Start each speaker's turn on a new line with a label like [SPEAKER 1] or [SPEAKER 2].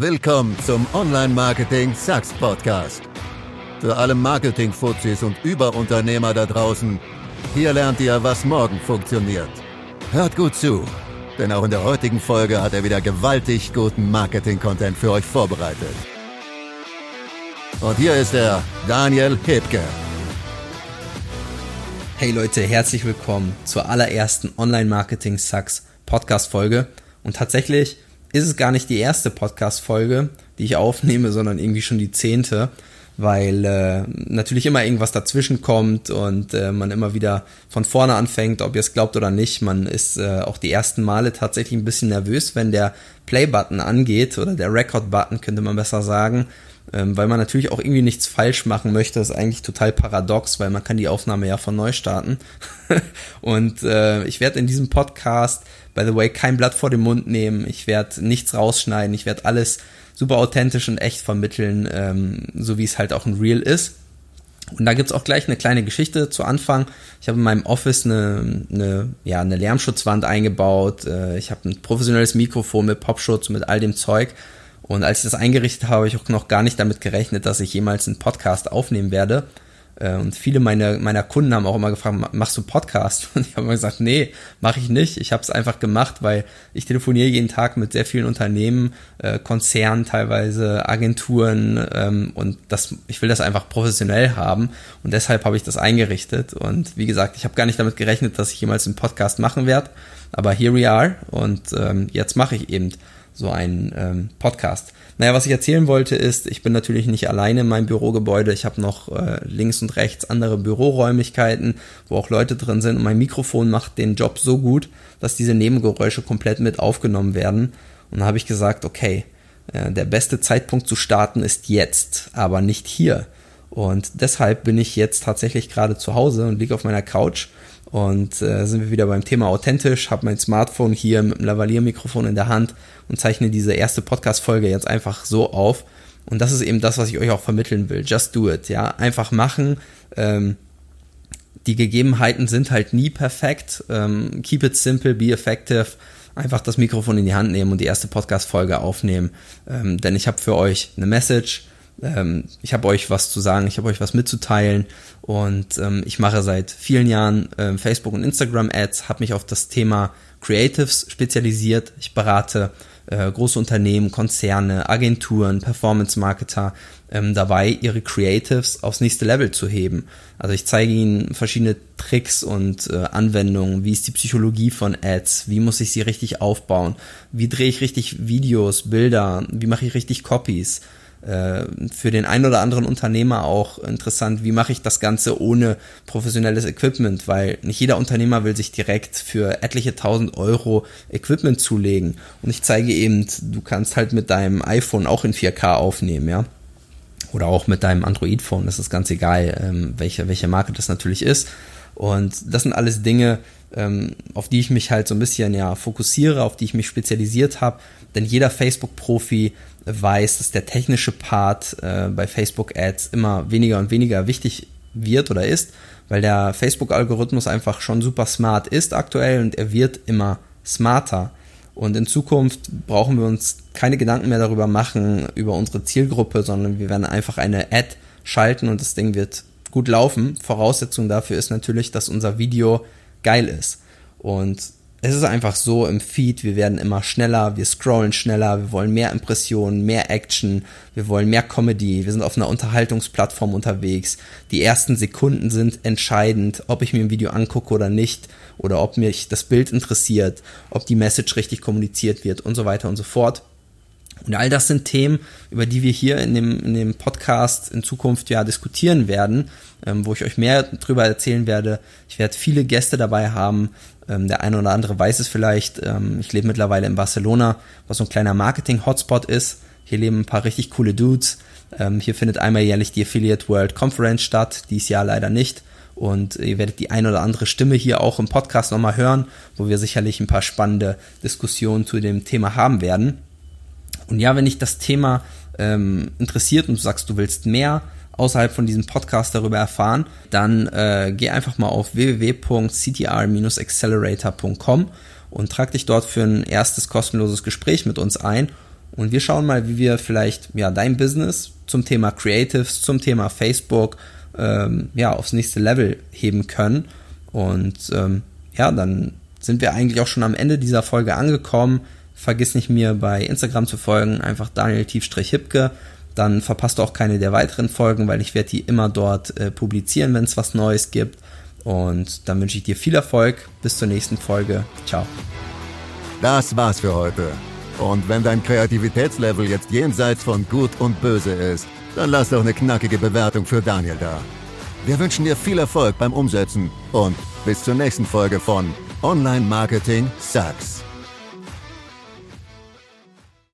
[SPEAKER 1] Willkommen zum Online-Marketing Sucks Podcast. Für alle Marketing-Fuzis und Überunternehmer da draußen, hier lernt ihr, was morgen funktioniert. Hört gut zu, denn auch in der heutigen Folge hat er wieder gewaltig guten Marketing-Content für euch vorbereitet. Und hier ist er, Daniel Hebke.
[SPEAKER 2] Hey Leute, herzlich willkommen zur allerersten Online-Marketing Sucks Podcast-Folge. Und tatsächlich ist es gar nicht die erste Podcast-Folge, die ich aufnehme, sondern irgendwie schon die zehnte, weil äh, natürlich immer irgendwas dazwischen kommt und äh, man immer wieder von vorne anfängt, ob ihr es glaubt oder nicht. Man ist äh, auch die ersten Male tatsächlich ein bisschen nervös, wenn der Play-Button angeht oder der Record-Button, könnte man besser sagen ähm, weil man natürlich auch irgendwie nichts falsch machen möchte. Das ist eigentlich total paradox, weil man kann die Aufnahme ja von neu starten. und äh, ich werde in diesem Podcast, by the way, kein Blatt vor den Mund nehmen. Ich werde nichts rausschneiden. Ich werde alles super authentisch und echt vermitteln, ähm, so wie es halt auch ein Real ist. Und da gibt's auch gleich eine kleine Geschichte zu Anfang. Ich habe in meinem Office eine, eine, ja, eine Lärmschutzwand eingebaut. Äh, ich habe ein professionelles Mikrofon mit Popschutz, mit all dem Zeug. Und als ich das eingerichtet habe, habe ich auch noch gar nicht damit gerechnet, dass ich jemals einen Podcast aufnehmen werde. Äh, und viele meiner, meiner Kunden haben auch immer gefragt, machst du Podcast? Und ich habe immer gesagt, nee, mache ich nicht. Ich habe es einfach gemacht, weil ich telefoniere jeden Tag mit sehr vielen Unternehmen, äh, Konzernen teilweise, Agenturen ähm, und das, ich will das einfach professionell haben und deshalb habe ich das eingerichtet. Und wie gesagt, ich habe gar nicht damit gerechnet, dass ich jemals einen Podcast machen werde, aber here we are und ähm, jetzt mache ich eben so einen ähm, Podcast. Naja, was ich erzählen wollte ist, ich bin natürlich nicht alleine in meinem Bürogebäude. Ich habe noch äh, links und rechts andere Büroräumlichkeiten, wo auch Leute drin sind. Und mein Mikrofon macht den Job so gut, dass diese Nebengeräusche komplett mit aufgenommen werden. Und da habe ich gesagt, okay, äh, der beste Zeitpunkt zu starten ist jetzt, aber nicht hier. Und deshalb bin ich jetzt tatsächlich gerade zu Hause und liege auf meiner Couch und äh, sind wir wieder beim Thema authentisch, habe mein Smartphone hier mit dem Lavalier-Mikrofon in der Hand und zeichne diese erste Podcast-Folge jetzt einfach so auf. Und das ist eben das, was ich euch auch vermitteln will. Just do it, ja. Einfach machen. Ähm, die Gegebenheiten sind halt nie perfekt. Ähm, keep it simple, be effective. Einfach das Mikrofon in die Hand nehmen und die erste Podcast-Folge aufnehmen. Ähm, denn ich habe für euch eine Message ähm, ich habe euch was zu sagen, ich habe euch was mitzuteilen. Und ähm, ich mache seit vielen Jahren ähm, Facebook und Instagram Ads, habe mich auf das Thema Creatives spezialisiert. Ich berate äh, große Unternehmen, Konzerne, Agenturen, Performance-Marketer ähm, dabei, ihre Creatives aufs nächste Level zu heben. Also ich zeige ihnen verschiedene Tricks und äh, Anwendungen, wie ist die Psychologie von Ads, wie muss ich sie richtig aufbauen, wie drehe ich richtig Videos, Bilder, wie mache ich richtig Copies? äh, für den einen oder anderen Unternehmer auch interessant, wie mache ich das Ganze ohne professionelles Equipment, weil nicht jeder Unternehmer will sich direkt für etliche tausend Euro Equipment zulegen. Und ich zeige eben, du kannst halt mit deinem iPhone auch in 4K aufnehmen, ja. Oder auch mit deinem Android-Phone, das ist ganz egal, ähm, welche, welche Marke das natürlich ist. Und das sind alles Dinge, ähm, auf die ich mich halt so ein bisschen ja fokussiere, auf die ich mich spezialisiert habe. Denn jeder Facebook-Profi weiß, dass der technische Part äh, bei Facebook Ads immer weniger und weniger wichtig wird oder ist, weil der Facebook-Algorithmus einfach schon super smart ist aktuell und er wird immer smarter. Und in Zukunft brauchen wir uns keine Gedanken mehr darüber machen, über unsere Zielgruppe, sondern wir werden einfach eine Ad schalten und das Ding wird gut laufen. Voraussetzung dafür ist natürlich, dass unser Video geil ist. Und es ist einfach so im Feed, wir werden immer schneller, wir scrollen schneller, wir wollen mehr Impressionen, mehr Action, wir wollen mehr Comedy, wir sind auf einer Unterhaltungsplattform unterwegs. Die ersten Sekunden sind entscheidend, ob ich mir ein Video angucke oder nicht, oder ob mich das Bild interessiert, ob die Message richtig kommuniziert wird und so weiter und so fort. Und all das sind Themen, über die wir hier in dem, in dem Podcast in Zukunft ja diskutieren werden, ähm, wo ich euch mehr drüber erzählen werde. Ich werde viele Gäste dabei haben, ähm, der eine oder andere weiß es vielleicht. Ähm, ich lebe mittlerweile in Barcelona, was so ein kleiner Marketing-Hotspot ist. Hier leben ein paar richtig coole Dudes. Ähm, hier findet einmal jährlich die Affiliate World Conference statt, dies Jahr leider nicht. Und ihr werdet die ein oder andere Stimme hier auch im Podcast nochmal hören, wo wir sicherlich ein paar spannende Diskussionen zu dem Thema haben werden. Und ja, wenn dich das Thema ähm, interessiert und du sagst, du willst mehr, außerhalb von diesem Podcast darüber erfahren, dann äh, geh einfach mal auf www.ctr-accelerator.com und trag dich dort für ein erstes kostenloses Gespräch mit uns ein. Und wir schauen mal, wie wir vielleicht ja dein Business zum Thema Creatives, zum Thema Facebook ähm, ja aufs nächste Level heben können. Und ähm, ja, dann sind wir eigentlich auch schon am Ende dieser Folge angekommen. Vergiss nicht mir bei Instagram zu folgen, einfach Daniel Tiefstrich-Hipke. Dann verpasst du auch keine der weiteren Folgen, weil ich werde die immer dort äh, publizieren, wenn es was Neues gibt. Und dann wünsche ich dir viel Erfolg. Bis zur nächsten Folge. Ciao.
[SPEAKER 1] Das war's für heute. Und wenn dein Kreativitätslevel jetzt jenseits von Gut und Böse ist, dann lass doch eine knackige Bewertung für Daniel da. Wir wünschen dir viel Erfolg beim Umsetzen und bis zur nächsten Folge von Online Marketing Sucks.